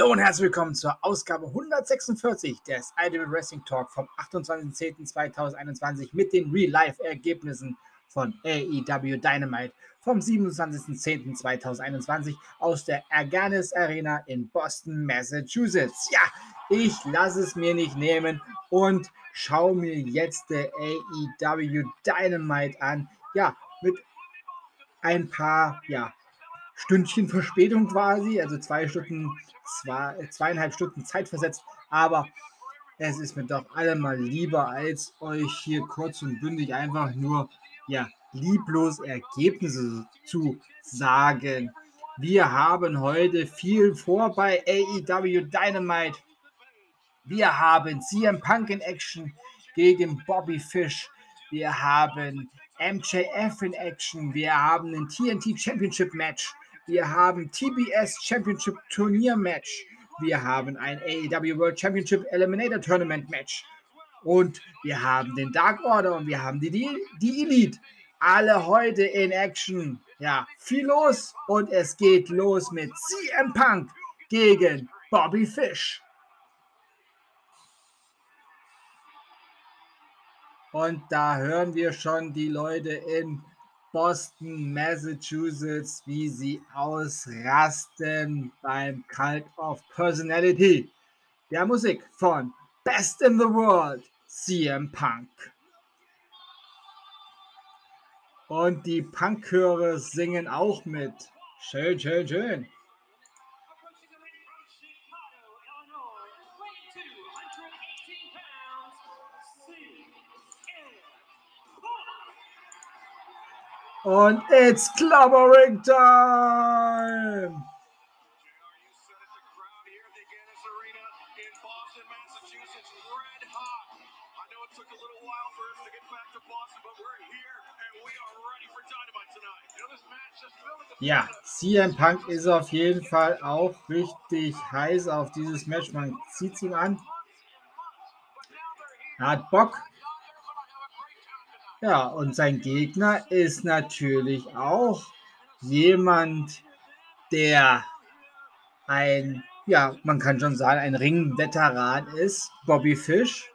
Hallo und herzlich willkommen zur Ausgabe 146 des Ultimate Wrestling Talk vom 28.10.2021 mit den Real-Life-Ergebnissen von AEW Dynamite vom 27.10.2021 aus der Erganis Arena in Boston, Massachusetts. Ja, ich lasse es mir nicht nehmen und schaue mir jetzt der AEW Dynamite an. Ja, mit ein paar, ja, Stündchen Verspätung quasi, also zwei Stunden, zwei, zweieinhalb Stunden Zeit versetzt, aber es ist mir doch allemal lieber, als euch hier kurz und bündig einfach nur, ja, lieblos Ergebnisse zu sagen. Wir haben heute viel vor bei AEW Dynamite. Wir haben CM Punk in Action gegen Bobby Fish. Wir haben MJF in Action. Wir haben ein TNT Championship Match. Wir haben TBS Championship Turnier Match. Wir haben ein AEW World Championship Eliminator Tournament Match. Und wir haben den Dark Order und wir haben die, die, die Elite. Alle heute in Action. Ja, viel los und es geht los mit CM Punk gegen Bobby Fish. Und da hören wir schon die Leute in Boston, Massachusetts, wie sie ausrasten beim Cult of Personality. Der Musik von Best in the World, CM Punk. Und die Punkchöre singen auch mit. Schön, schön, schön. Und it's clobbering time! Ja, CM Punk ist auf jeden Fall auch richtig heiß auf dieses Match. Man zieht ihm an. Er hat Bock. Ja, und sein Gegner ist natürlich auch jemand, der ein, ja, man kann schon sagen, ein Ringveteran ist, Bobby Fish.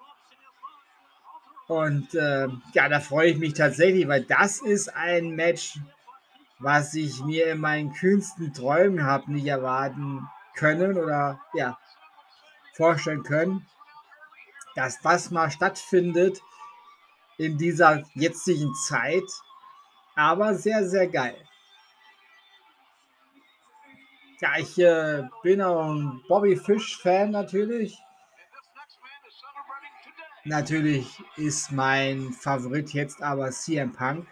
Und äh, ja, da freue ich mich tatsächlich, weil das ist ein Match, was ich mir in meinen kühnsten Träumen habe nicht erwarten können oder ja, vorstellen können, dass das mal stattfindet in dieser jetzigen Zeit. Aber sehr, sehr geil. Ja, ich äh, bin auch ein Bobby Fish-Fan natürlich. Natürlich ist mein Favorit jetzt aber CM Punk.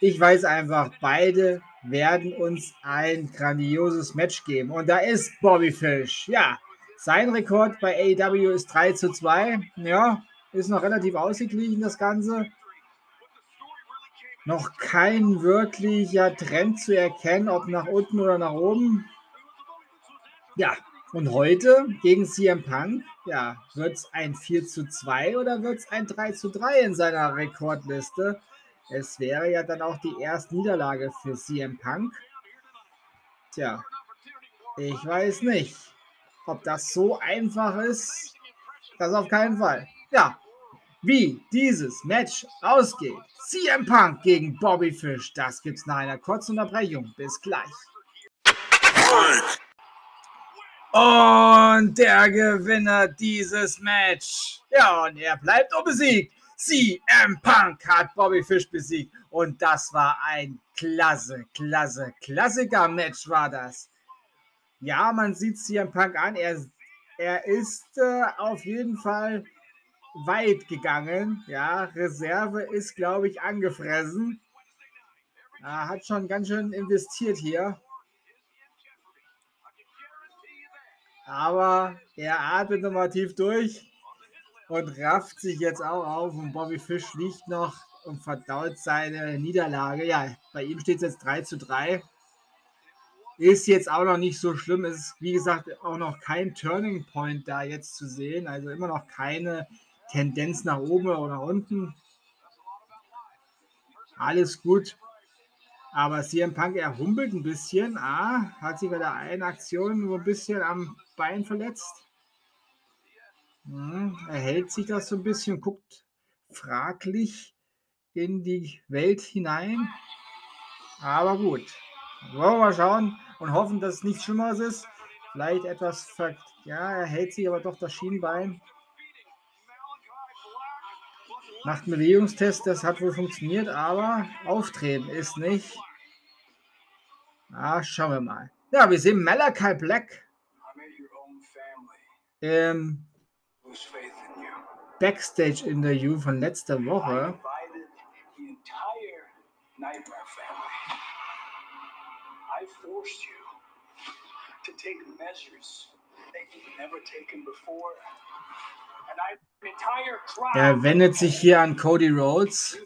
Ich weiß einfach, beide werden uns ein grandioses Match geben. Und da ist Bobby Fish. Ja, sein Rekord bei AEW ist 3 zu 2. Ja, ist noch relativ ausgeglichen, das Ganze. Noch kein wirklicher Trend zu erkennen, ob nach unten oder nach oben. Ja, und heute gegen CM Punk, ja, wird es ein 4 zu 2 oder wird es ein 3 zu 3 in seiner Rekordliste? Es wäre ja dann auch die erste Niederlage für CM Punk. Tja, ich weiß nicht, ob das so einfach ist. Das auf keinen Fall. Ja, wie dieses Match ausgeht. CM Punk gegen Bobby Fish. Das gibt's nach einer kurzen Unterbrechung. Bis gleich. Und der Gewinner dieses Match. Ja, und er bleibt unbesiegt. CM Punk hat Bobby Fish besiegt. Und das war ein klasse, klasse, Klassiker-Match war das. Ja, man sieht CM Punk an. Er, er ist äh, auf jeden Fall weit gegangen. Ja, Reserve ist, glaube ich, angefressen. Er hat schon ganz schön investiert hier. Aber er atmet nochmal tief durch und rafft sich jetzt auch auf. Und Bobby Fish liegt noch und verdaut seine Niederlage. Ja, bei ihm steht es jetzt 3 zu 3. Ist jetzt auch noch nicht so schlimm. Es ist, wie gesagt, auch noch kein Turning Point da jetzt zu sehen. Also immer noch keine Tendenz nach oben oder unten. Alles gut. Aber CM Punk, er humpelt ein bisschen. Ah, hat sich bei der einen Aktion so ein bisschen am Bein verletzt. Hm, er hält sich das so ein bisschen, guckt fraglich in die Welt hinein. Aber gut. Wollen wir mal schauen und hoffen, dass es nichts Schlimmeres ist. Vielleicht etwas Ja, er hält sich aber doch das Schienbein. Macht einen Bewegungstest, das hat wohl funktioniert, aber auftreten ist nicht. Ah, schauen wir mal. Ja, wir sehen Malachi Black im Backstage-Interview von letzter Woche. to take measures that you've never taken before. Er wendet sich hier an Cody Rhodes.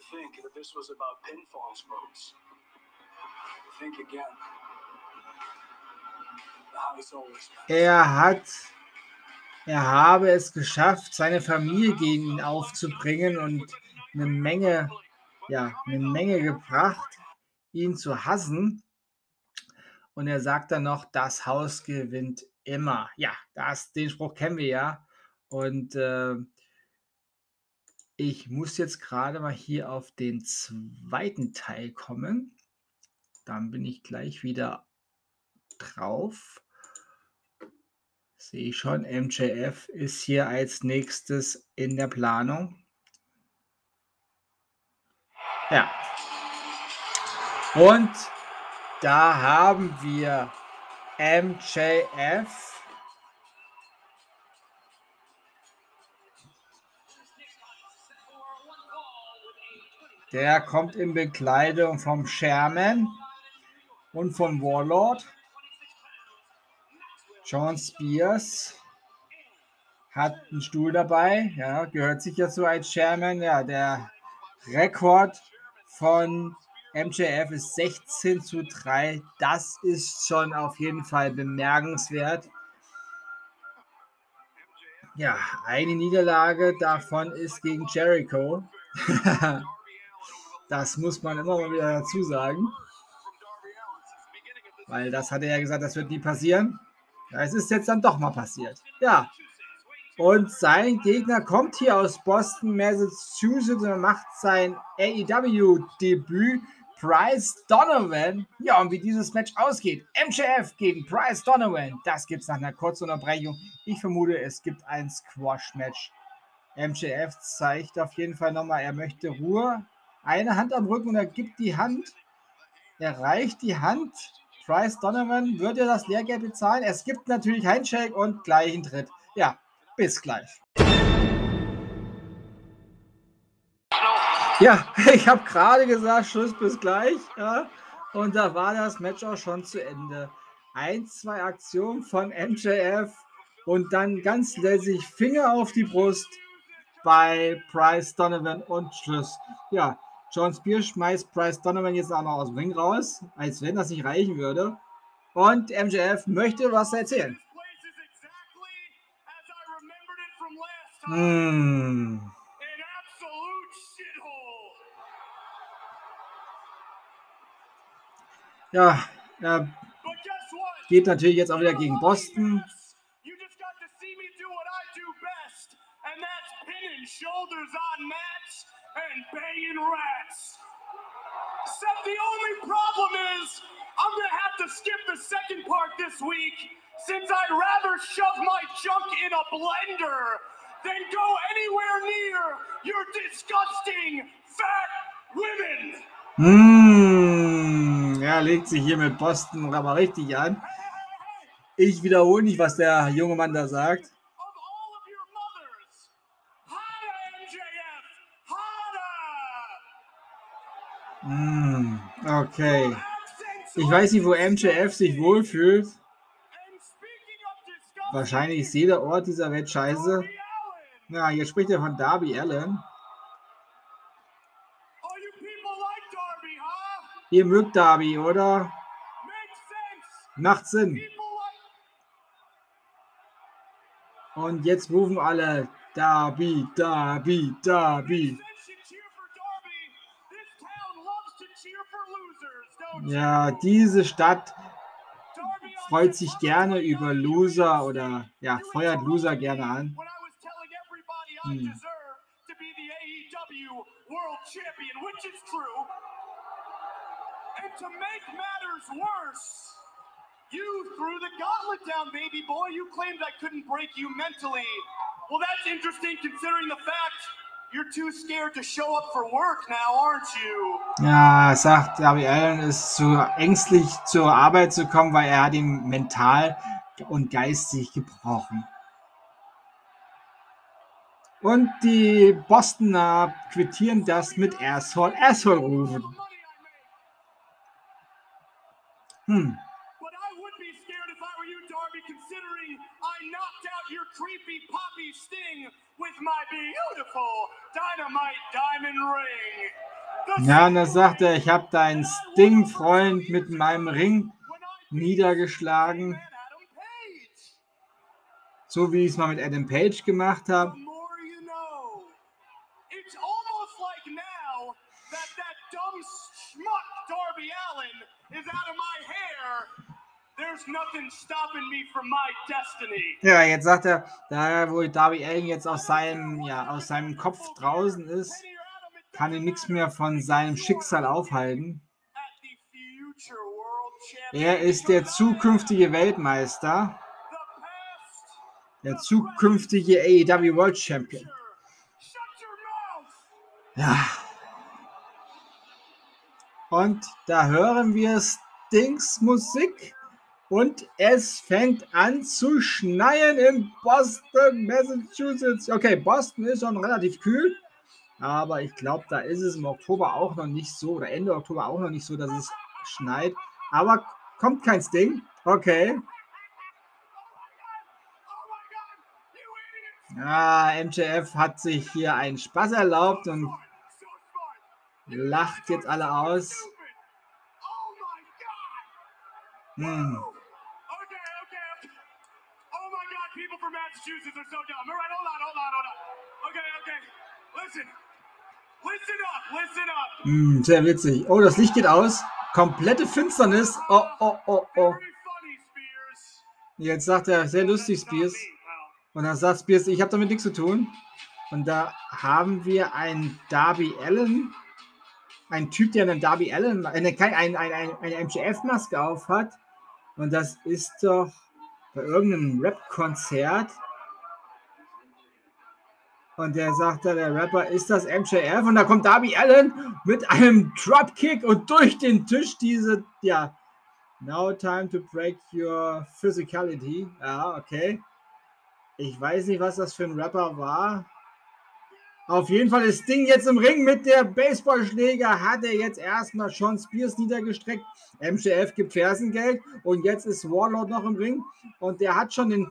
Er hat, er habe es geschafft, seine Familie gegen ihn aufzubringen und eine Menge, ja, eine Menge gebracht, ihn zu hassen. Und er sagt dann noch, das Haus gewinnt immer. Ja, das, den Spruch kennen wir ja. Und äh, ich muss jetzt gerade mal hier auf den zweiten Teil kommen. Dann bin ich gleich wieder drauf. Sehe ich schon, MJF ist hier als nächstes in der Planung. Ja. Und da haben wir MJF Der kommt in Bekleidung vom Sherman und vom Warlord. John Spears hat einen Stuhl dabei, ja, gehört sicher zu als Sherman. Ja, der Rekord von MJF ist 16 zu 3. Das ist schon auf jeden Fall bemerkenswert. Ja, eine Niederlage davon ist gegen Jericho. Das muss man immer mal wieder dazu sagen. Weil das hat er ja gesagt, das wird nie passieren. Ja, es ist jetzt dann doch mal passiert. Ja. Und sein Gegner kommt hier aus Boston, Massachusetts und macht sein AEW-Debüt. Bryce Donovan. Ja, und wie dieses Match ausgeht. MJF gegen Bryce Donovan. Das gibt es nach einer kurzen Unterbrechung. Ich vermute, es gibt ein Squash-Match. MJF zeigt auf jeden Fall nochmal, er möchte Ruhe eine Hand am Rücken und er gibt die Hand, er reicht die Hand. Bryce Donovan wird er das Lehrgeld bezahlen. Es gibt natürlich Handshake und gleichen Tritt. Ja, bis gleich. Ja, ich habe gerade gesagt, Schluss bis gleich. Ja, und da war das Match auch schon zu Ende. Ein, zwei Aktionen von MJF und dann ganz lässig Finger auf die Brust bei Bryce Donovan und Schluss. Ja, John Spears schmeißt Bryce Donovan jetzt auch noch aus dem Ring raus, als wenn das nicht reichen würde. Und MJF möchte was erzählen. Hm. Ja, er geht natürlich jetzt auch wieder gegen Boston. And banging rats. Except the only problem is I'm to have to skip the second part this week since I'd rather shove my junk in a blender than go anywhere near your disgusting fat women. Mmh, er legt sich hier mit Boston aber richtig an. Ich wiederhole nicht, was der junge Mann da sagt. Mm, okay. Ich weiß nicht, wo MJF sich wohlfühlt. Wahrscheinlich ist jeder Ort dieser Welt scheiße. Ja, hier spricht er von Darby Allen. Ihr mögt Darby, oder? Macht Sinn. Und jetzt rufen alle Darby, Darby, Darby. Ja, diese Stadt freut sich gerne über Loser oder ja, feuert Loser gerne an. Hm. And to make matters worse, you threw the gauntlet down, baby boy. You claimed I couldn't break you mentally. Well, that's interesting considering the fact you're too scared to show up for work now, aren't you? Ja, sagt, Darby Allen ist zu ängstlich zur Arbeit zu kommen, weil er hat ihn mental und geistig gebrochen. Und die Bostoner quittieren das mit Asshole, Asshole rufen. Hm. creepy poppy sting with my beautiful dynamite diamond ring. Ja, und da sagt er, ich habe deinen Sting-Freund mit meinem Ring niedergeschlagen. So wie ich es mal mit Adam Page gemacht habe. Ja, jetzt sagt er, da wo Darby Allen jetzt aus seinem, ja, aus seinem Kopf draußen ist, kann ihn nichts mehr von seinem Schicksal aufhalten. Er ist der zukünftige Weltmeister, der zukünftige AEW World Champion. Ja. Und da hören wir Stings Musik. Und es fängt an zu schneien in Boston, Massachusetts. Okay, Boston ist schon relativ kühl. Aber ich glaube, da ist es im Oktober auch noch nicht so, oder Ende Oktober auch noch nicht so, dass es schneit. Aber kommt kein Sting. Okay. Ja, MJF hat sich hier einen Spaß erlaubt und lacht jetzt alle aus. Hm. Massachusetts are so dumb. All right, hold on, hold on, hold on. Okay, okay. Listen. Listen up, listen up. Hm, sehr witzig. Oh, das Licht geht aus. Komplette Finsternis. Oh, oh, oh, oh. Jetzt sagt er, sehr lustig, Spears. Und dann sagt Spears, ich habe damit nichts zu tun. Und da haben wir einen Darby Allen, ein Typ, der einen Darby Allen, eine, ein, ein, ein, eine MGF-Maske auf hat. Und das ist doch bei irgendeinem Rap-Konzert. Und der sagt da, der Rapper, ist das MJF? Und da kommt Darby Allen mit einem Dropkick und durch den Tisch diese, ja, now time to break your physicality. Ja, okay. Ich weiß nicht, was das für ein Rapper war. Auf jeden Fall ist Ding jetzt im Ring mit der Baseballschläger. Hat er jetzt erstmal Sean Spears niedergestreckt. MJF gibt Fersengeld und jetzt ist Warlord noch im Ring und der hat schon den,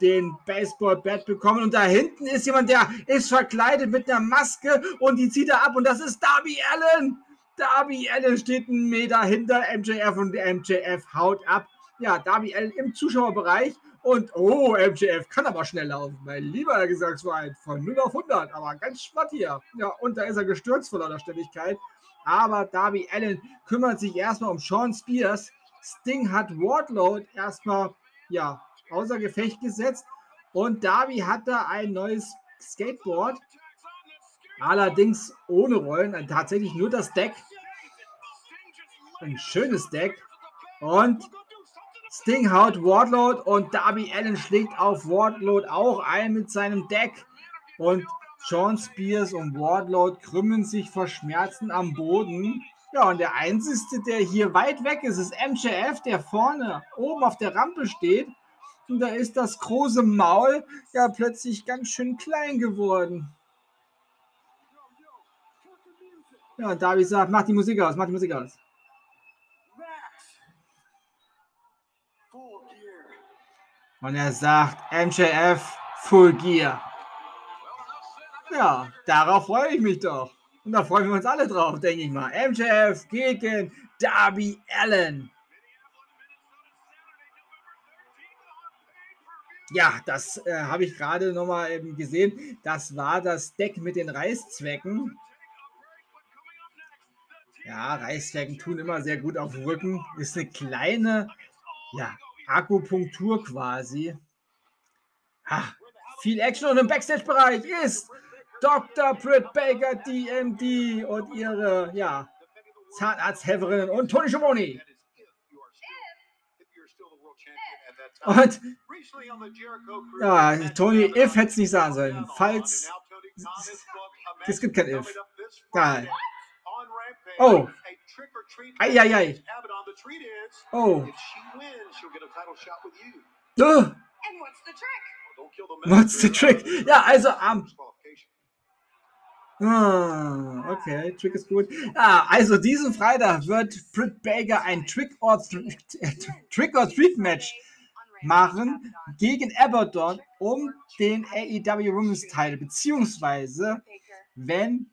den Baseball-Bat bekommen. Und da hinten ist jemand, der ist verkleidet mit einer Maske und die zieht er ab und das ist Darby Allen. Darby Allen steht einen Meter hinter MJF und MJF haut ab. Ja, Darby Allen im Zuschauerbereich und oh, MJF kann aber schnell laufen. Mein lieber Gesangsverein von 0 auf 100, aber ganz schmatt hier. Ja, und da ist er gestürzt vor lauter Ständigkeit. Aber Darby Allen kümmert sich erstmal um Sean Spears. Sting hat Wardlow erstmal ja, außer Gefecht gesetzt. Und Darby hat da ein neues Skateboard. Allerdings ohne Rollen. Tatsächlich nur das Deck. Ein schönes Deck. Und Sting haut Wardlow und Darby Allen schlägt auf Wardlow auch ein mit seinem Deck. Und Sean Spears und Wardlow krümmen sich vor Schmerzen am Boden. Ja, und der Einzige, der hier weit weg ist, ist MJF, der vorne oben auf der Rampe steht. Und da ist das große Maul ja plötzlich ganz schön klein geworden. Ja, Darby sagt, mach die Musik aus, mach die Musik aus. Und er sagt, MJF Full Gear. Ja, darauf freue ich mich doch. Und da freuen wir uns alle drauf, denke ich mal. MJF gegen Darby Allen. Ja, das äh, habe ich gerade nochmal eben gesehen. Das war das Deck mit den Reißzwecken. Ja, Reisflecken tun immer sehr gut auf Rücken. Ist eine kleine ja, Akupunktur quasi. Ha, viel Action und im Backstage-Bereich ist Dr. Britt Baker, DMD und ihre ja, Zahnarzthelferinnen und Tony Schiavone. Und ja, Tony, if hätte es nicht sagen sollen. Falls. Es gibt kein if. Geil. Oh. Eieiei. Oh. Oh. What's the trick? Ja, also am. Um, ah, okay, Trick ist gut. Ah, also diesen Freitag wird Britt Baker ein Trick or, Trick or Treat Match machen gegen Abaddon um den AEW Women's Title. Beziehungsweise, wenn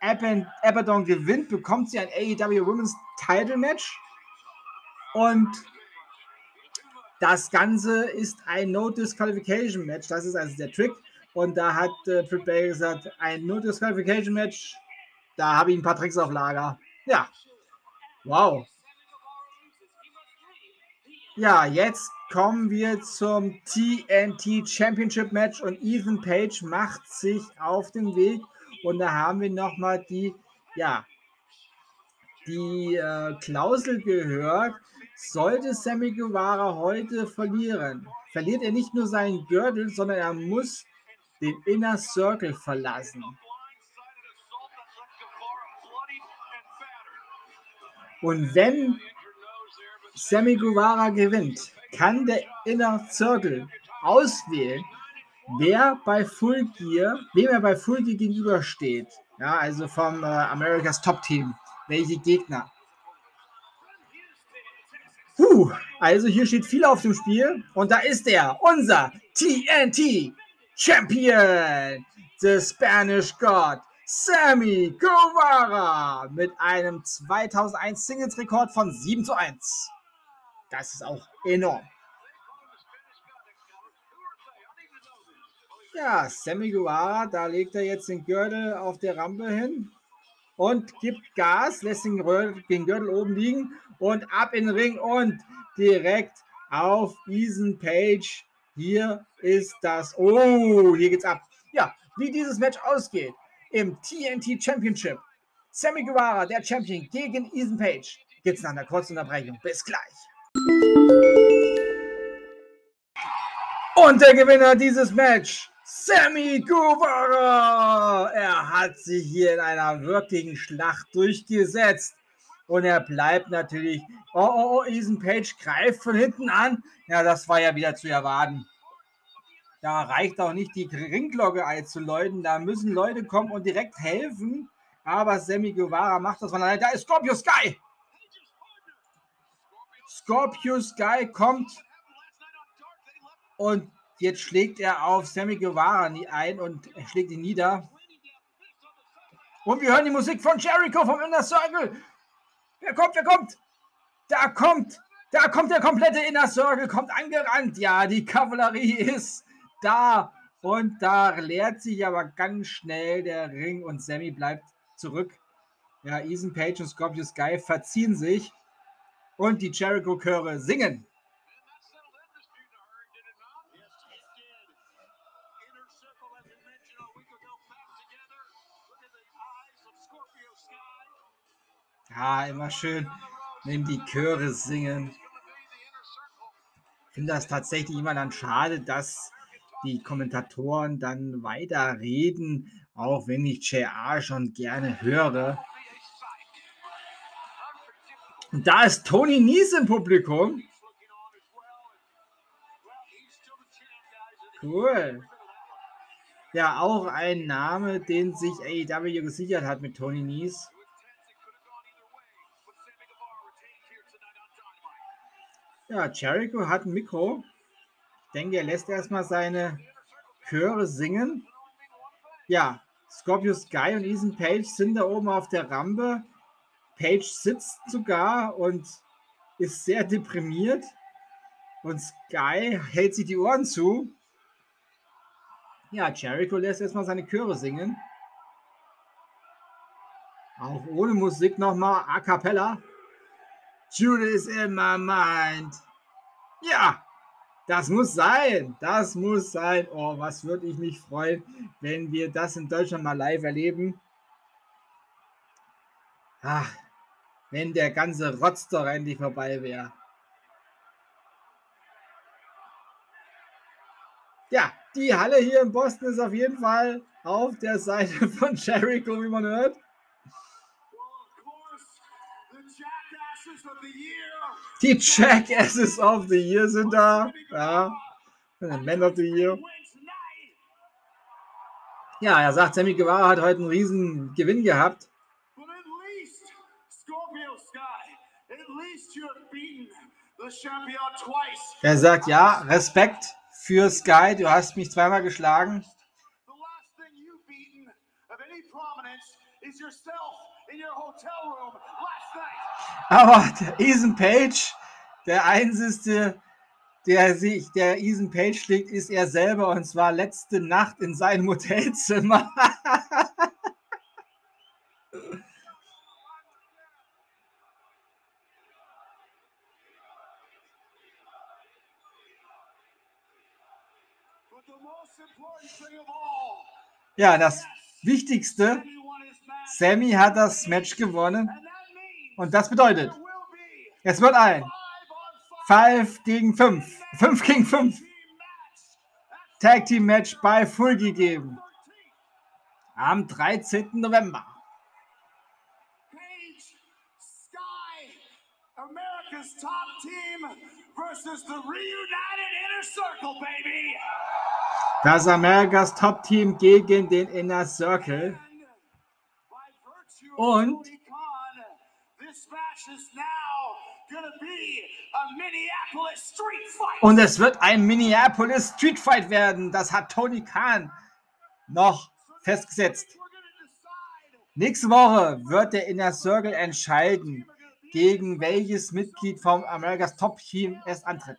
Abaddon gewinnt, bekommt sie ein AEW Women's Title Match. Und das Ganze ist ein No Disqualification Match. Das ist also der Trick. Und da hat äh, Britt Baker gesagt, ein No Disqualification Match. Da habe ich ein paar Tricks auf Lager. Ja. Wow. Ja, jetzt kommen wir zum TNT Championship Match und Ethan Page macht sich auf den Weg und da haben wir nochmal die, ja, die äh, Klausel gehört, sollte Sammy Guevara heute verlieren, verliert er nicht nur seinen Gürtel, sondern er muss den Inner Circle verlassen. Und wenn Sammy Guevara gewinnt, kann der Inner Circle auswählen, wer bei Full Gear, wem er bei Full Gear gegenübersteht. Ja, also vom äh, Americas Top Team. Welche Gegner. Puh, also hier steht viel auf dem Spiel und da ist er, unser TNT Champion, the Spanish God, Sammy Guevara mit einem 2001 Singles Rekord von 7 zu 1. Das ist auch enorm. Ja, Sammy Guevara, da legt er jetzt den Gürtel auf der Rampe hin und gibt Gas, lässt den, Gürtel oben liegen und ab in den Ring und direkt auf Ethan Page. Hier ist das. Oh, hier geht's ab. Ja, wie dieses Match ausgeht im TNT Championship. Sammy Guevara, der Champion, gegen Ethan Page. Geht's nach einer kurzen Unterbrechung. Bis gleich. Und der Gewinner dieses Match, Sammy Guevara. Er hat sich hier in einer wirklichen Schlacht durchgesetzt. Und er bleibt natürlich. Oh, oh, oh, Ethan Page greift von hinten an. Ja, das war ja wieder zu erwarten. Da reicht auch nicht die Ringglocke einzuläuten. Da müssen Leute kommen und direkt helfen. Aber Sammy Guevara macht das von alleine. Da ist Scorpio Sky. Scorpio Sky kommt und jetzt schlägt er auf Sammy Guevara ein und schlägt ihn nieder. Und wir hören die Musik von Jericho vom Inner Circle. Wer kommt, wer kommt? Da kommt, da kommt der komplette Inner Circle, kommt angerannt. Ja, die Kavallerie ist da. Und da leert sich aber ganz schnell der Ring und Sammy bleibt zurück. Ja, Ethan Page und Scorpio Sky verziehen sich und die Jericho-Chöre singen. Ja, immer schön, wenn die Chöre singen. Ich finde das tatsächlich immer dann schade, dass die Kommentatoren dann weiter reden, auch wenn ich JR schon gerne höre. Da ist Tony Nies im Publikum. Cool. Ja, auch ein Name, den sich AEW gesichert hat mit Tony Nies. Ja, Jericho hat ein Mikro. Ich denke, er lässt erstmal seine Chöre singen. Ja, Scorpio Sky und Ethan Page sind da oben auf der Rampe. Page sitzt sogar und ist sehr deprimiert. Und Sky hält sich die Ohren zu. Ja, Jericho lässt erstmal seine Chöre singen. Auch ohne Musik nochmal a cappella. Judas in my mind. Ja, das muss sein. Das muss sein. Oh, was würde ich mich freuen, wenn wir das in Deutschland mal live erleben. Ach, wenn der ganze Rotz doch endlich vorbei wäre. Ja, die Halle hier in Boston ist auf jeden Fall auf der Seite von Jericho, wie man hört. Die Jackasses of the Year sind da. Ja. Man of the Year. Ja, er sagt, Sammy Guevara hat heute einen riesen Gewinn gehabt. Er sagt, ja, Respekt für Sky, du hast mich zweimal geschlagen. Aber der Ethan Page, der einzige, der sich, der Ethan Page schlägt, ist er selber und zwar letzte Nacht in seinem Hotelzimmer. Ja, das Wichtigste, Sammy hat das Match gewonnen. Und das bedeutet, es wird ein 5 gegen 5, 5 gegen 5 Tag Team Match bei Full gegeben. Am 13. November. Top team versus the reunited inner circle, baby. Das Amerikas Top Team gegen den Inner Circle. Und und es wird ein Minneapolis Street Fight werden. Das hat Tony Khan noch festgesetzt. Nächste Woche wird der Inner Circle entscheiden, gegen welches Mitglied vom America's Top Team es antritt.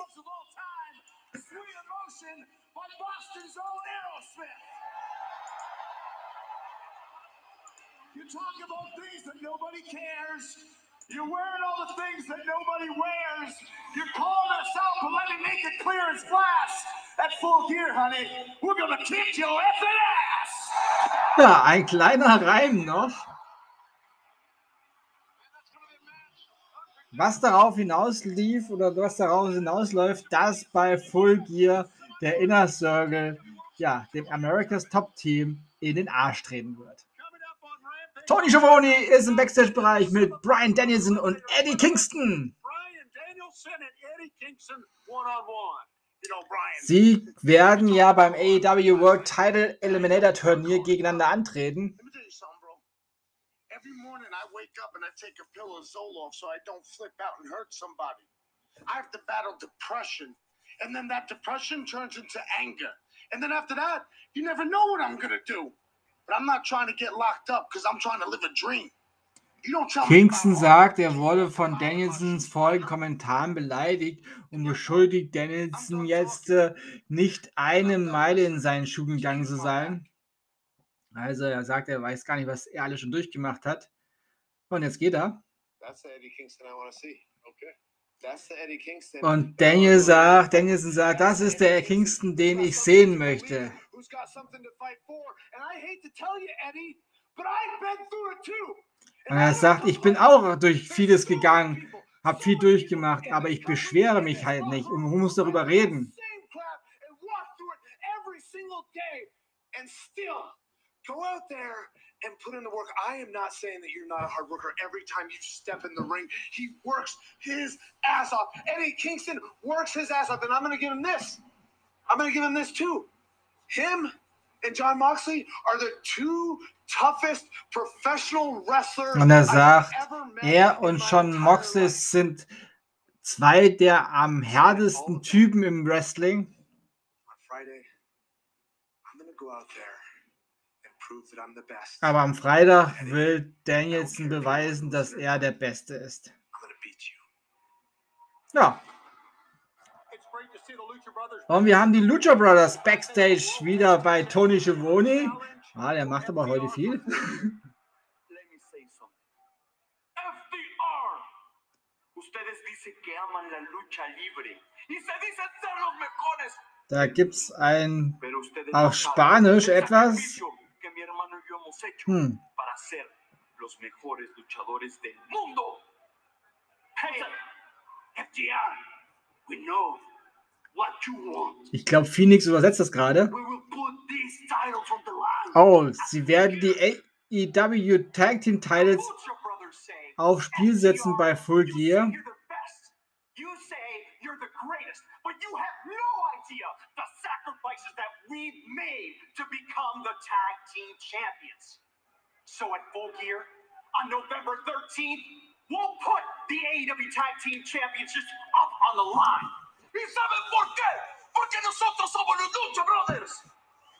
talk about things that nobody cares. You're wearing all the things that nobody wears. You're calling us but let me make it clear as glass. At full gear, honey, we're gonna kick your effing ass. Ja, ein kleiner Reim noch. Was darauf hinauslief oder was daraus hinausläuft, dass bei Full Gear der Inner Circle ja, dem America's Top Team in den Arsch treten wird. Tony Schiavone ist im Backstage-Bereich mit Brian Danielson und Eddie Kingston. Sie werden ja beim AEW World Title Eliminator Turnier gegeneinander antreten. Every morning I wake up and I take a pill of Zoloft so I don't flip out and hurt somebody. I have to battle depression, and then that depression turns into anger. And then after that, you never know what I'm gonna do. Kingston sagt, er wurde von Danielsons folgenden Kommentaren beleidigt und beschuldigt Danielson jetzt äh, nicht eine Meile in seinen Schuhen gegangen zu sein. Also er sagt, er weiß gar nicht, was er alles schon durchgemacht hat. Und jetzt geht er. Und Daniel sagt, Danielson sagt, das ist der Kingston, den ich sehen möchte. Und er sagt, ich bin auch durch vieles gegangen, habe viel durchgemacht, aber ich beschwere mich halt nicht und man muss darüber reden. Go out there and put in the work. I am not saying that you're not a hard worker. Every time you step in the ring, he works his ass off. Eddie Kingston works his ass off, and I'm going to give him this. I'm going to give him this too. Him and John Moxley are the two toughest professional wrestlers. Und er sagt, er und John Moxley sind zwei der am härtesten Typen im Wrestling. Aber am Freitag will Danielson beweisen, dass er der Beste ist. Ja. Und wir haben die Lucha Brothers Backstage wieder bei Tony Schiavone. Ah, der macht aber heute viel. Da gibt es ein auf Spanisch etwas. Hm. Ich glaube, Phoenix übersetzt das gerade. Oh, sie werden die AEW Tag Team Titles auf Spiel setzen bei Full Gear. So at Full Gear on November 13th, we'll put the AEW Tag Team Championships up on the line. ¿Y saben por qué? Porque nosotros somos los Lucha Brothers.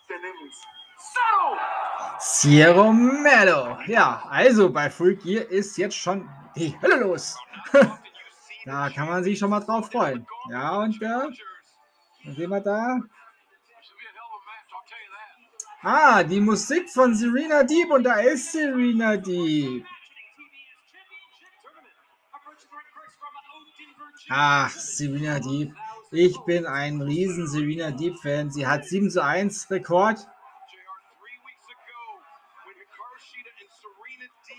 Tenemos Zero Mellow. Ja, also bei Full Gear ist jetzt schon die Hölle los. da kann man sich schon mal drauf freuen. Ja, und äh, was sehen wir da? Ah, die Musik von Serena Deep und da ist Serena Deep. Ach, Serena Deep. Ich bin ein riesen Serena Deep Fan. Sie hat 7 zu 1 Rekord.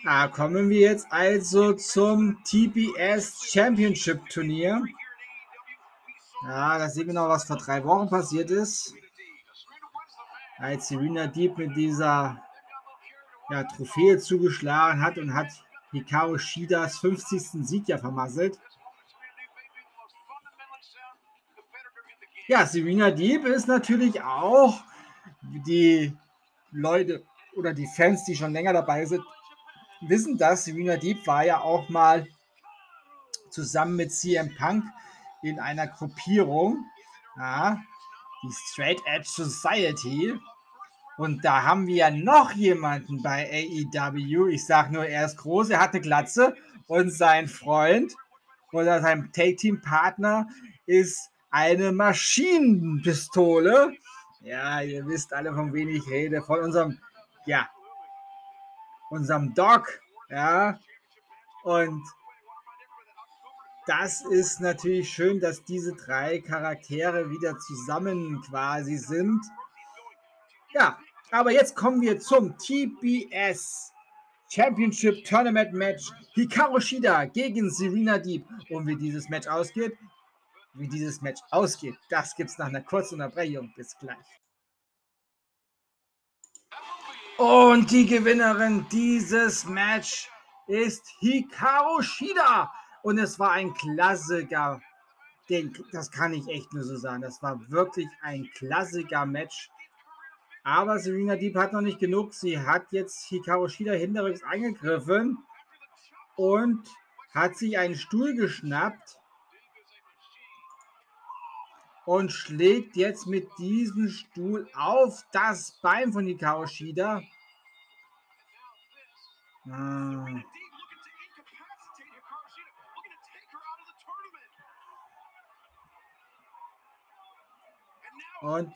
Da kommen wir jetzt also zum TBS Championship Turnier. Ja, da sehen wir noch, was vor drei Wochen passiert ist. Als Serena Deep mit dieser ja, Trophäe zugeschlagen hat und hat Hikaru Shidas 50. Sieg ja vermasselt. Ja, Serena Deep ist natürlich auch die Leute oder die Fans, die schon länger dabei sind, wissen das. Serena Deep war ja auch mal zusammen mit CM Punk in einer Gruppierung, ja, die Straight Edge Society. Und da haben wir ja noch jemanden bei AEW. Ich sage nur, er ist groß, er hat eine Glatze und sein Freund oder sein Take-Team-Partner ist eine Maschinenpistole. Ja, ihr wisst alle, von wem ich rede. Von unserem, ja, unserem Doc, ja. Und das ist natürlich schön, dass diese drei Charaktere wieder zusammen quasi sind. Ja, aber jetzt kommen wir zum TBS Championship Tournament Match. Hikaru Shida gegen Serena Deep. Und wie dieses Match ausgeht, wie dieses Match ausgeht, das gibt es nach einer kurzen Unterbrechung. Bis gleich. Und die Gewinnerin dieses Match ist Hikaru Shida. Und es war ein Klassiker. Den, das kann ich echt nur so sagen. Das war wirklich ein Klassiker-Match. Aber Serena Deep hat noch nicht genug. Sie hat jetzt Hikaru Shida hinterrücks angegriffen und hat sich einen Stuhl geschnappt und schlägt jetzt mit diesem Stuhl auf das Bein von Hikaru Shida. Ah. Und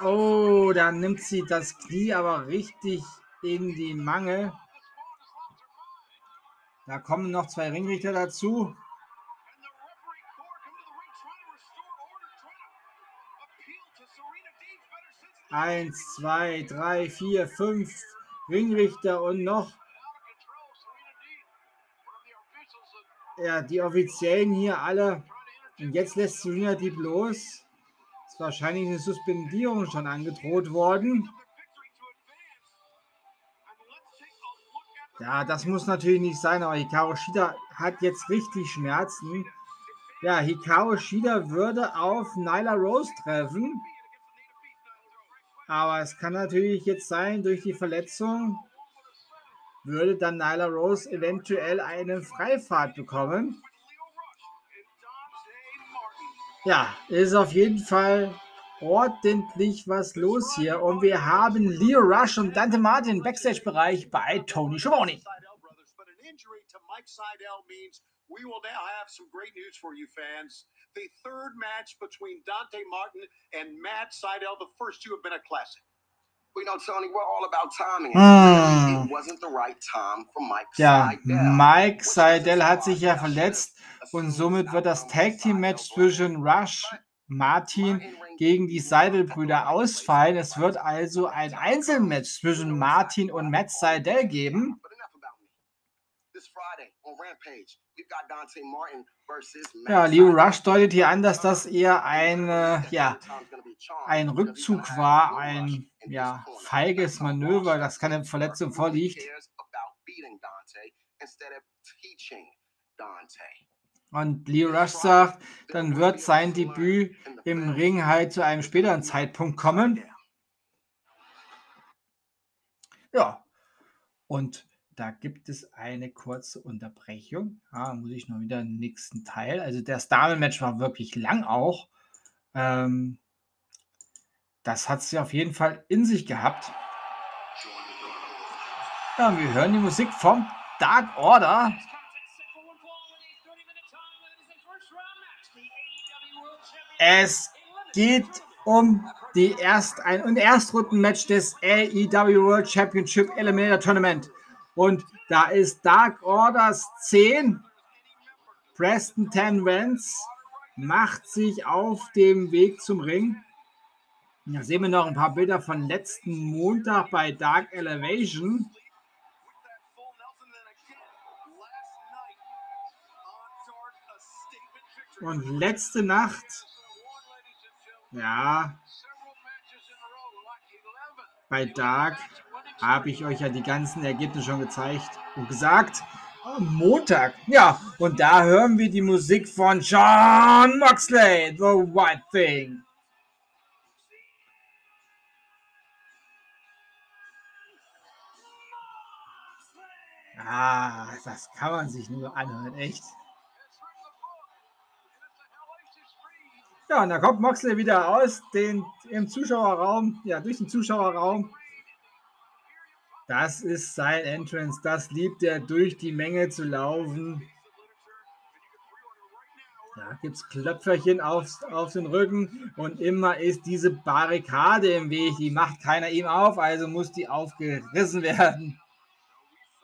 oh, da nimmt sie das Knie aber richtig in die Mangel. Da kommen noch zwei Ringrichter dazu. Eins, zwei, drei, vier, fünf Ringrichter und noch ja, die Offiziellen hier alle. Und jetzt lässt Serena die bloß. Ist wahrscheinlich eine Suspendierung schon angedroht worden. Ja, das muss natürlich nicht sein, aber Hikaru Shida hat jetzt richtig Schmerzen. Ja, Hikaru Shida würde auf Nyla Rose treffen. Aber es kann natürlich jetzt sein, durch die Verletzung würde dann Nyla Rose eventuell eine Freifahrt bekommen. Ja, ist auf jeden Fall ordentlich was los hier. Und wir haben Leo Rush und Dante Martin im Backstage-Bereich bei Tony Schiavone. We will now have some great news for you fans. The third match between Dante Martin and Matt Seidel. The first two have been a classic. We know, Tony, we're all about timing. Mm. It wasn't the right time for Mike ja, Seidel. Mike Seidel hat sich ja verletzt und somit wird das Tag Team Match zwischen Rush, Martin gegen die Seidel-Brüder ausfallen. Es wird also ein Einzelmatch zwischen Martin und Matt Seidel geben. Ja, Leo Rush deutet hier an, dass das eher ein, äh, ja, ein Rückzug war, ein ja, feiges Manöver, das keine Verletzung vorliegt. Und Leo Rush sagt, dann wird sein Debüt im Ring halt zu einem späteren Zeitpunkt kommen. Ja, und da gibt es eine kurze Unterbrechung. Ah, muss ich noch wieder den nächsten Teil. Also das Damen-Match war wirklich lang auch. Ähm, das hat sie auf jeden Fall in sich gehabt. Ja, wir hören die Musik vom Dark Order. Es geht um die Erst ein und Erstrunden-Match des AEW World Championship Eliminator Tournament. Und da ist Dark Orders 10. Preston Ten Vance macht sich auf dem Weg zum Ring. Da sehen wir noch ein paar Bilder von letzten Montag bei Dark Elevation. Und letzte Nacht, ja, bei Dark habe ich euch ja die ganzen Ergebnisse schon gezeigt und gesagt. Montag. Ja, und da hören wir die Musik von John Moxley, The White Thing. Ah, das kann man sich nur anhören, echt. Ja, und da kommt Moxley wieder aus den, im Zuschauerraum, ja, durch den Zuschauerraum das ist sein Entrance. Das liebt er, durch die Menge zu laufen. Da gibt es Klöpferchen auf, auf den Rücken und immer ist diese Barrikade im Weg. Die macht keiner ihm auf, also muss die aufgerissen werden.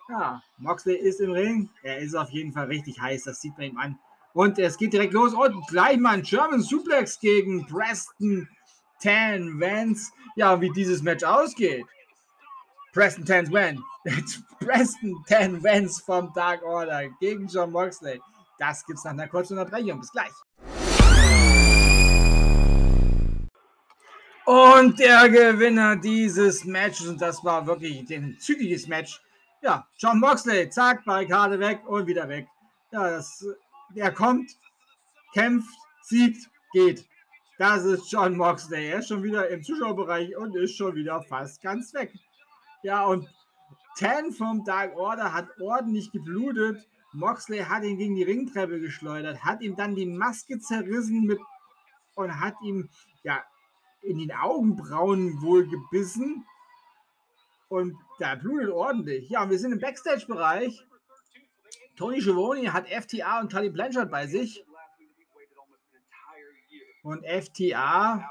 Ja, Moxley ist im Ring. Er ist auf jeden Fall richtig heiß, das sieht man ihm an. Und es geht direkt los und gleich mal ein German Suplex gegen Preston Tan Vance. Ja, wie dieses Match ausgeht. Preston Ten Vance, Preston Ten Vance vom Dark Order gegen John Moxley. Das gibt's nach einer kurzen Unterbrechung. Bis gleich. Und der Gewinner dieses Matches, und das war wirklich ein zügiges Match, ja, John Moxley, zack, Barrikade weg und wieder weg. Ja, das, der kommt, kämpft, siegt, geht. Das ist John Moxley. Er ist schon wieder im Zuschauerbereich und ist schon wieder fast ganz weg. Ja, und Ten vom Dark Order hat ordentlich geblutet. Moxley hat ihn gegen die Ringtreppe geschleudert, hat ihm dann die Maske zerrissen mit und hat ihm ja in den Augenbrauen wohl gebissen. Und da blutet ordentlich. Ja, wir sind im Backstage-Bereich. Tony Schiavone hat FTA und Tully Blanchard bei sich. Und FTA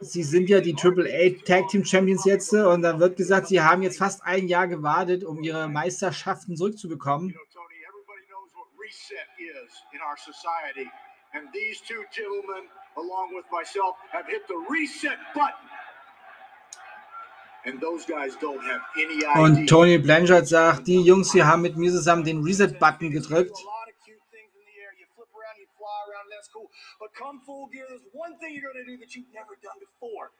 Sie sind ja die Triple A Tag Team Champions jetzt und da wird gesagt, sie haben jetzt fast ein Jahr gewartet, um ihre Meisterschaften zurückzubekommen. Und Tony Blanchard sagt, die Jungs hier haben mit mir zusammen den Reset-Button gedrückt. But come full gear, there's one thing you're to do that you've never done before.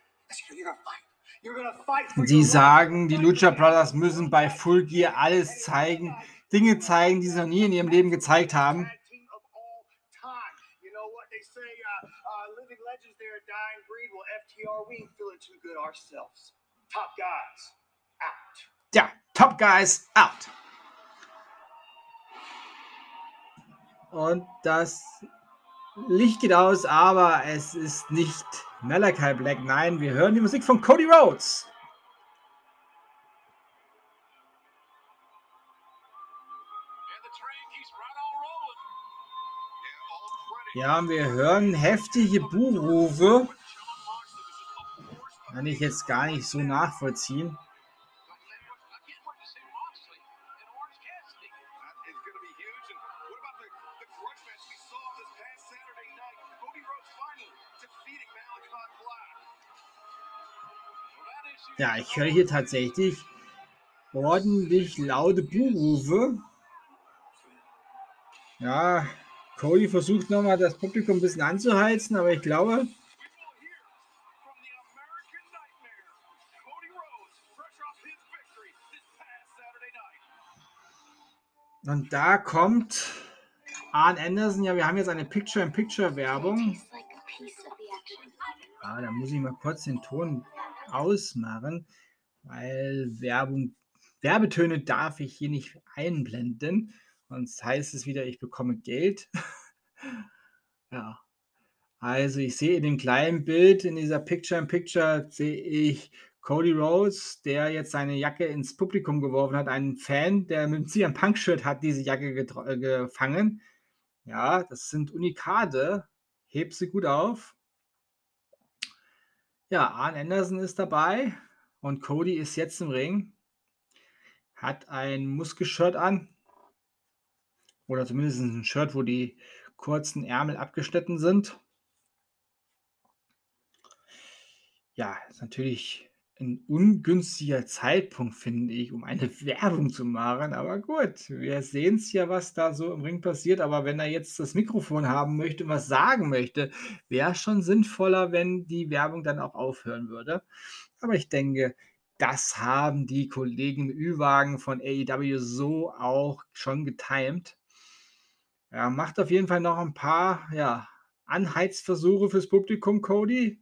You're going to fight. Sie sagen, die Lucha Brothers müssen bei Full Gear alles zeigen, Dinge zeigen, die sie noch nie in ihrem Leben gezeigt haben. they say uh, uh, living legends, they're a dying breed. Well, FTR, we ain't feeling too good ourselves. Top guys, out. Ja, Top Guys out. Und das Licht geht aus, aber es ist nicht Malachi Black. Nein, wir hören die Musik von Cody Rhodes. Ja, wir hören heftige Buhrufe. Kann ich jetzt gar nicht so nachvollziehen. Ja, ich höre hier tatsächlich ordentlich laute Buhrufe. Ja, Cody versucht nochmal das Publikum ein bisschen anzuheizen, aber ich glaube, und da kommt Arn Anderson. Ja, wir haben jetzt eine Picture-in-Picture-Werbung. Ah, da muss ich mal kurz den Ton ausmachen, weil Werbung, Werbetöne darf ich hier nicht einblenden. Sonst heißt es wieder, ich bekomme Geld. ja. Also ich sehe in dem kleinen Bild, in dieser Picture-in-Picture, sehe ich Cody Rhodes, der jetzt seine Jacke ins Publikum geworfen hat. Einen Fan, der mit dem CM Punk-Shirt hat diese Jacke äh, gefangen. Ja, das sind Unikade. Heb sie gut auf. Ja, Arn Anderson ist dabei und Cody ist jetzt im Ring. Hat ein Muskelshirt an. Oder zumindest ein Shirt, wo die kurzen Ärmel abgeschnitten sind. Ja, ist natürlich ein ungünstiger Zeitpunkt, finde ich, um eine Werbung zu machen. Aber gut, wir sehen es ja, was da so im Ring passiert. Aber wenn er jetzt das Mikrofon haben möchte und was sagen möchte, wäre es schon sinnvoller, wenn die Werbung dann auch aufhören würde. Aber ich denke, das haben die Kollegen Ü-Wagen von AEW so auch schon getimt. Ja, macht auf jeden Fall noch ein paar ja, Anheizversuche fürs Publikum, Cody.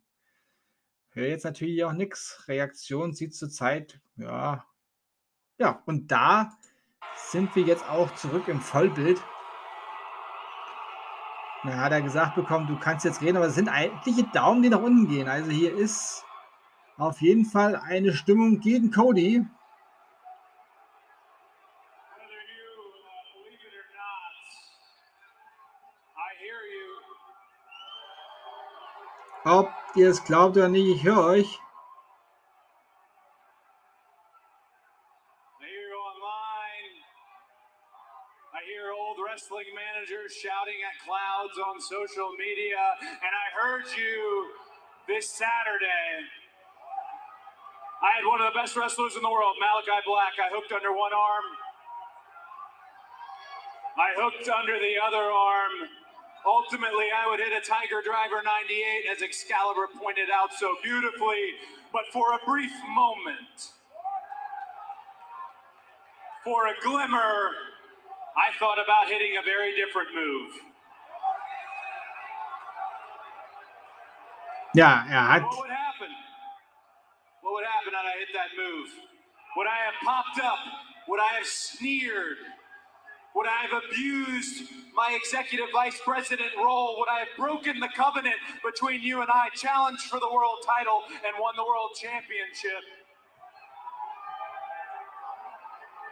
Höre jetzt natürlich auch nichts. Reaktion sieht zurzeit, ja. Ja, und da sind wir jetzt auch zurück im Vollbild. Na, hat er gesagt bekommen, du kannst jetzt reden, aber es sind eigentliche Daumen, die nach unten gehen. Also hier ist auf jeden Fall eine Stimmung gegen Cody. Ob ihr es glaubt oder nicht, ich höre euch. Wrestling managers shouting at clouds on social media, and I heard you this Saturday. I had one of the best wrestlers in the world, Malachi Black. I hooked under one arm. I hooked under the other arm. Ultimately, I would hit a Tiger Driver 98, as Excalibur pointed out so beautifully. But for a brief moment, for a glimmer, I thought about hitting a very different move. Yeah, yeah. hat. What would happen? What would happen had I hit that move? Would I have popped up? Would I have sneered? Would I have abused my executive vice president role? Would I have broken the covenant between you and I, challenged for the world title, and won the world championship?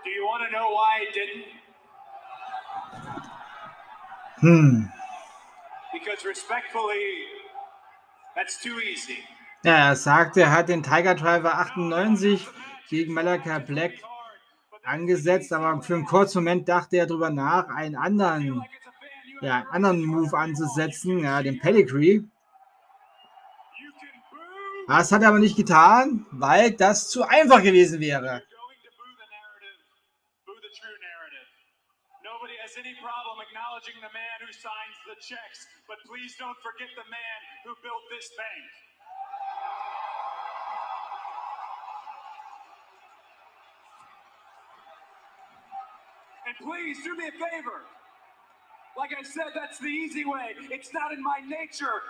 Do you want to know why I didn't? Hmm. Because respectfully, that's too easy. Ja, er sagte, er hat den Tiger Driver 98 gegen Malachi Black angesetzt, aber für einen kurzen Moment dachte er darüber nach, einen anderen, ja, anderen Move anzusetzen, ja, den Pedigree. Das hat er aber nicht getan, weil das zu einfach gewesen wäre. any problem acknowledging the man who signs the checks, but please don't forget the man who built this bank. Please do me a favor. Like I said, that's the easy way. It's not in my nature.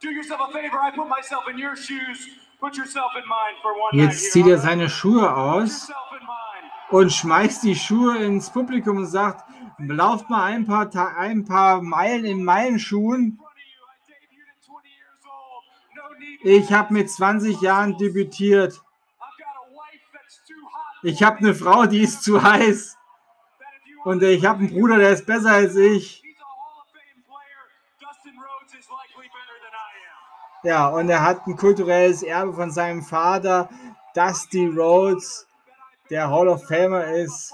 Do yourself a favor. I put myself in your shoes. Put yourself in mine for one night Jetzt zieht er seine Schuhe aus und schmeißt die Schuhe ins Publikum und sagt, lauft mal ein paar, Ta ein paar Meilen in meinen Schuhen. In front of you, I debuted at 20 years old. No need for Ich habe mit 20 Jahren debütiert. Ich habe eine Frau, die ist zu heiß. Und ich habe einen Bruder, der ist besser als ich. Ja, und er hat ein kulturelles Erbe von seinem Vater, Dusty Rhodes, der Hall of Famer ist.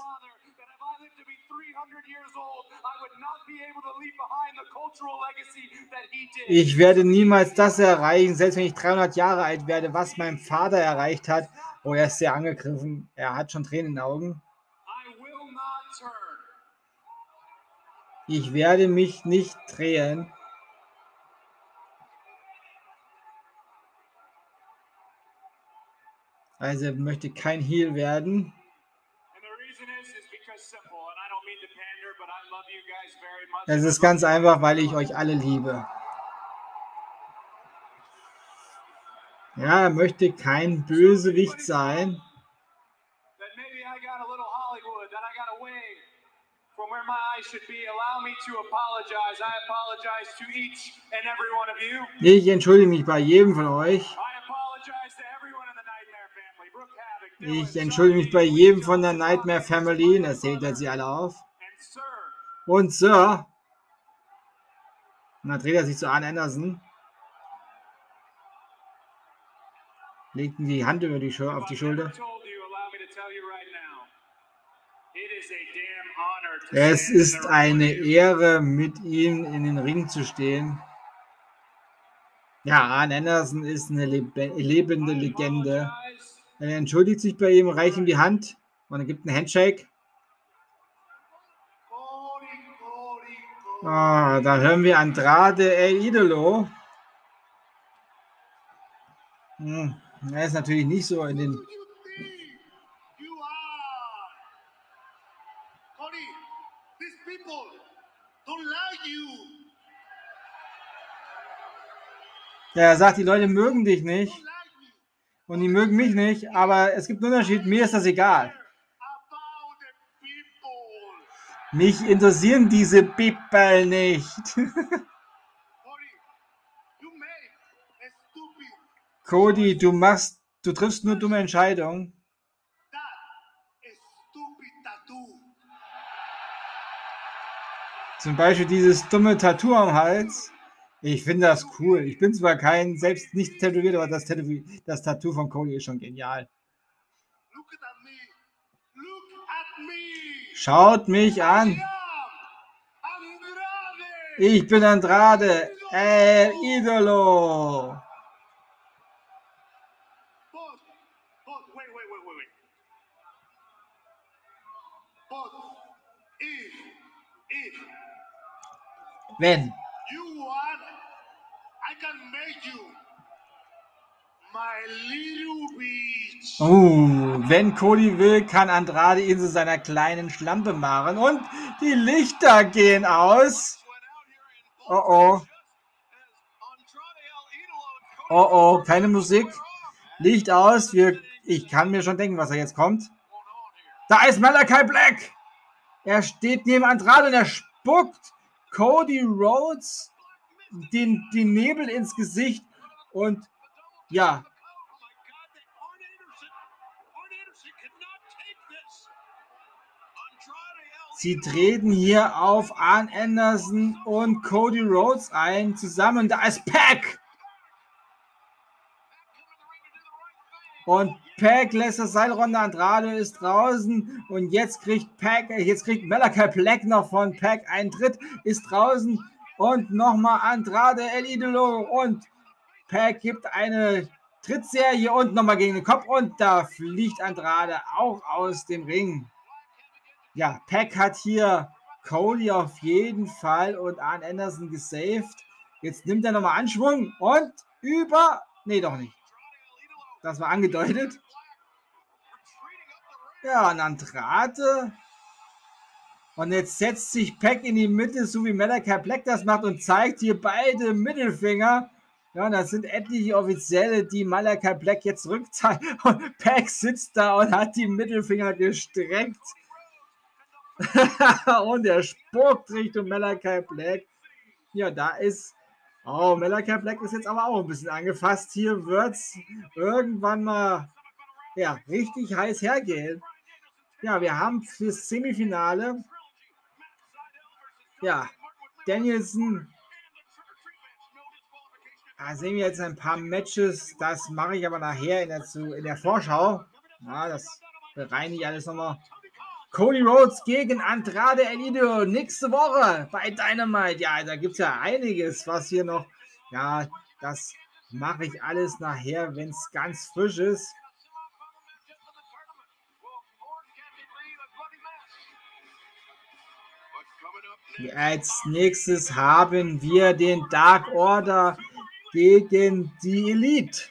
Ich werde niemals das erreichen, selbst wenn ich 300 Jahre alt werde, was mein Vater erreicht hat. Oh, er ist sehr angegriffen. Er hat schon Tränen in den Augen. Ich werde mich nicht drehen. Also er möchte kein Heel werden. Es ist ganz einfach, weil ich euch alle liebe. Ja, er möchte kein Bösewicht sein. That maybe I got a little Hollywood, that I got away from where my eyes should be. Allow me to apologize. I apologize to each and every one of you. Ich entschuldige mich bei jedem von euch. Ich entschuldige mich bei jedem von der Nightmare Family. Und er zählt er sie alle auf. Und Sir. Und dann dreht er sich zu Arne Anderson. Legt ihm die Hand über die auf die Schulter. told you, allow me to tell you right now. It is a damn honor to Es ist eine. Ehre, mit ihm in den Ring zu stehen. Ja, Arne Anderson ist eine lebe lebende Legende. Er entschuldigt sich bei ihm, reicht ihm die Hand und er gibt einen Handshake. Ah, da hören wir Andrade El Idolo. Hm, er ist natürlich nicht so in den. Who do you think you are? Cody, these people don't like you. Ja, er sagt, die Leute mögen dich nicht und die mögen mich nicht, aber es gibt einen Unterschied, mir ist das egal. Mich interessieren diese People nicht. Cody, du machst, du triffst nur dumme Entscheidungen. Zum Beispiel dieses dumme Tattoo am Hals. Ich finde das cool. Ich bin zwar kein, selbst nicht tätowiert, aber das, Tätow das Tattoo von Cody ist schon genial. Schaut mich an. Ich bin Andrade, El Idolo. But, but, wait, wait, wait, wait, wait. But if, if Wenn. you want, I can make you Oh, wenn Cody will, kann Andrade ihn zu seiner kleinen Schlampe machen. Und die Lichter gehen aus. Oh oh. Oh oh, keine Musik. Licht aus. Wir, ich kann mir schon denken, was da jetzt kommt. Da ist Malachi Black. Er steht neben Andrade und er spuckt Cody Rhodes den, den Nebel ins Gesicht. Und ja, sie treten hier auf Arn Anderson und Cody Rhodes ein. Zusammen, da ist Pack. Und Pack lässt das Seil runter, Andrade ist draußen und jetzt kriegt Pack, äh, jetzt kriegt Malachi Black noch von Pack einen Tritt, ist draußen und nochmal Andrade El Idolo und Pack gibt eine Trittserie und nochmal gegen den Kopf und da fliegt Andrade auch aus dem Ring. Ja, Pack hat hier Cody auf jeden Fall und Arn Anderson gesaved. Jetzt nimmt er nochmal Anschwung und über, nee, doch nicht. Das war angedeutet. Ja, und Andrade Und jetzt setzt sich Peck in die Mitte, so wie Malachi Black das macht und zeigt hier beide Mittelfinger. Ja, das sind etliche Offizielle, die Malachi Black jetzt rückzahlen. Und Peck sitzt da und hat die Mittelfinger gestreckt. und er spuckt Richtung Malachi Black. Ja, da ist. Oh, Malachi Black ist jetzt aber auch ein bisschen angefasst. Hier wird es irgendwann mal ja, richtig heiß hergehen. Ja, wir haben fürs Semifinale. Ja, Danielson da sehen wir jetzt ein paar Matches. Das mache ich aber nachher in der, in der Vorschau. Ja, das bereinige ich alles nochmal. Cody Rhodes gegen Andrade Elido nächste Woche bei Dynamite. Ja, da gibt es ja einiges, was hier noch. Ja, das mache ich alles nachher, wenn es ganz frisch ist. Als nächstes haben wir den Dark Order gegen die Elite.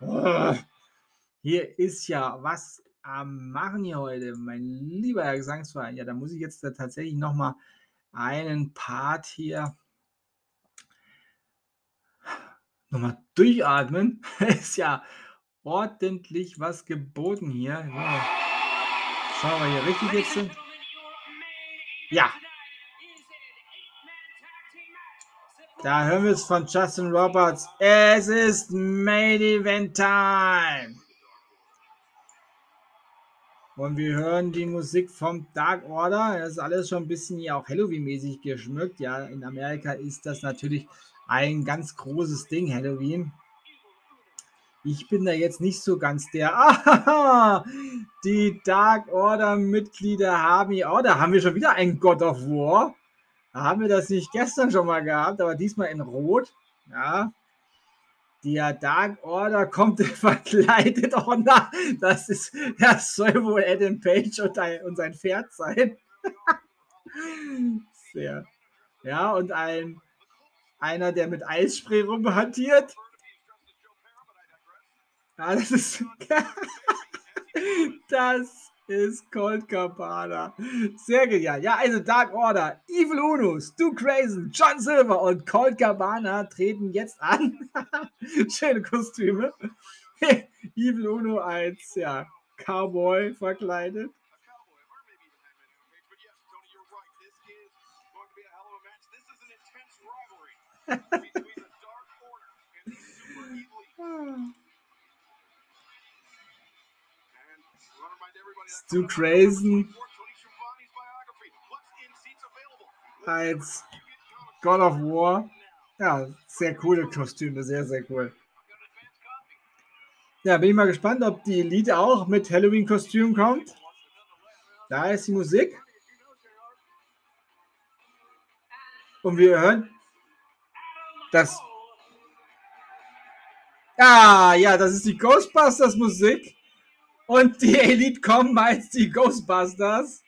Oh, hier ist ja was am Machen hier heute, mein lieber Herr Gesangsverein. Ja, da muss ich jetzt da tatsächlich nochmal einen Part hier nochmal durchatmen. ist ja ordentlich was geboten hier. Schauen wir hier richtig jetzt sind. Ja, Da hören wir es von Justin Roberts. Es ist Main Event Time. Und wir hören die Musik vom Dark Order. Das ist alles schon ein bisschen hier auch Halloween-mäßig geschmückt. Ja, in Amerika ist das natürlich ein ganz großes Ding, Halloween. Ich bin da jetzt nicht so ganz der. Ah, die Dark Order-Mitglieder haben hier. Oh, da haben wir schon wieder einen God of War. Haben wir das nicht gestern schon mal gehabt, aber diesmal in Rot. Ja. Der Dark Order kommt verkleidet. Na, das ist, das soll wohl Adam Page und, und sein Pferd sein. Sehr. Ja, und ein einer, der mit Eisspray rumhantiert. Ja, das ist. das ist Colt Cabana. Sehr genial. Ja, also Dark Order, Evil Uno, Stu Crazen, John Silver und Colt Cabana treten jetzt an. Schöne Kostüme. Evil Uno als ja, Cowboy verkleidet. Stu Crazen als God of War. Ja, sehr coole Kostüme, sehr, sehr cool. Ja, bin ich mal gespannt, ob die Elite auch mit Halloween-Kostüm kommt. Da ist die Musik. Und wir hören das. Ah, ja, das ist die Ghostbusters-Musik. Und die Elite kommen als die Ghostbusters.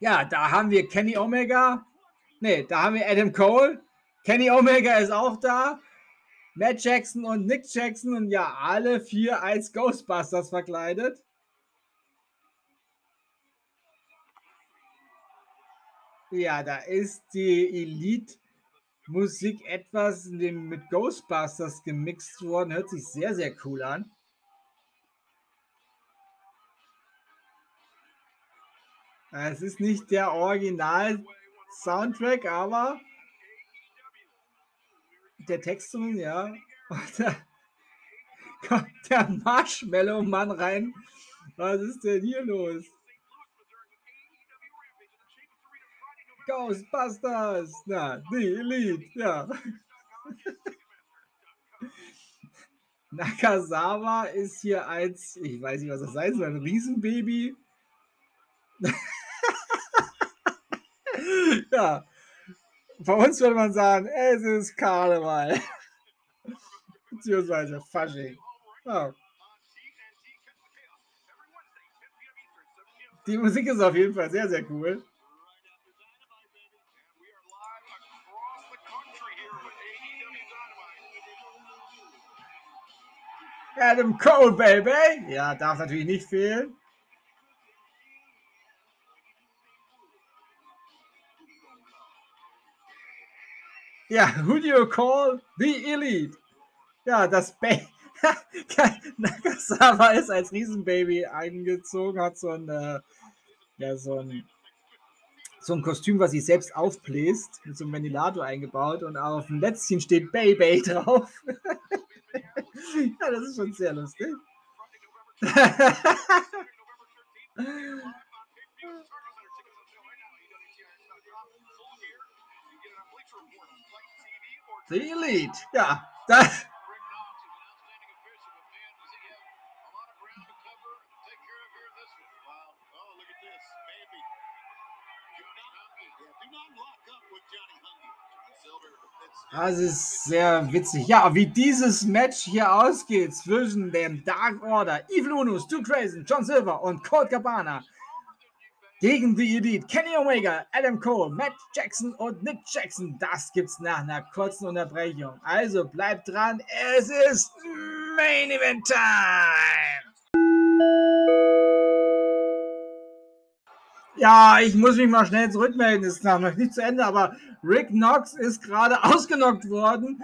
Ja, da haben wir Kenny Omega. Ne, da haben wir Adam Cole. Kenny Omega ist auch da. Matt Jackson und Nick Jackson und ja, alle vier als Ghostbusters verkleidet. Ja, da ist die Elite-Musik etwas mit Ghostbusters gemixt worden. Hört sich sehr, sehr cool an. Es ist nicht der Original-Soundtrack, aber der Text zumindest, ja. Der, kommt der Marshmallow-Mann rein. Was ist denn hier los? Ghostbusters! Na, die Elite, ja. Nakazawa ist hier als, ich weiß nicht, was das sein soll, ein Riesenbaby. ja. Bei uns würde man sagen, es ist Karneval. Beziehungsweise Fasching. Ja. Die Musik ist auf jeden Fall sehr, sehr cool. Adam Cole, Baby. Ja, darf natürlich nicht fehlen. Ja, who do you call the Elite? Ja, das Baby. Nakasawa ist als Riesenbaby eingezogen, hat so ein, äh, ja, so ein, so ein Kostüm, was sich selbst aufbläst, mit so einem Ventilator eingebaut und auf dem Lätzchen steht Baby drauf. ja, das ist schon sehr lustig. The Elite, ja, das, Das ist sehr witzig. Ja, wie dieses Match hier ausgeht zwischen dem Dark Order, Evil Uno, Stu Grayson, John Silver und Colt Cabana gegen The Elite, Kenny Omega, Adam Cole, Matt Jackson und Nick Jackson. Das gibt's nach einer kurzen Unterbrechung. Also bleibt dran, es ist Main Event Time! Ja, ich muss mich mal schnell zurückmelden. Es ist noch nicht zu Ende, aber Rick Knox ist gerade ausgenockt worden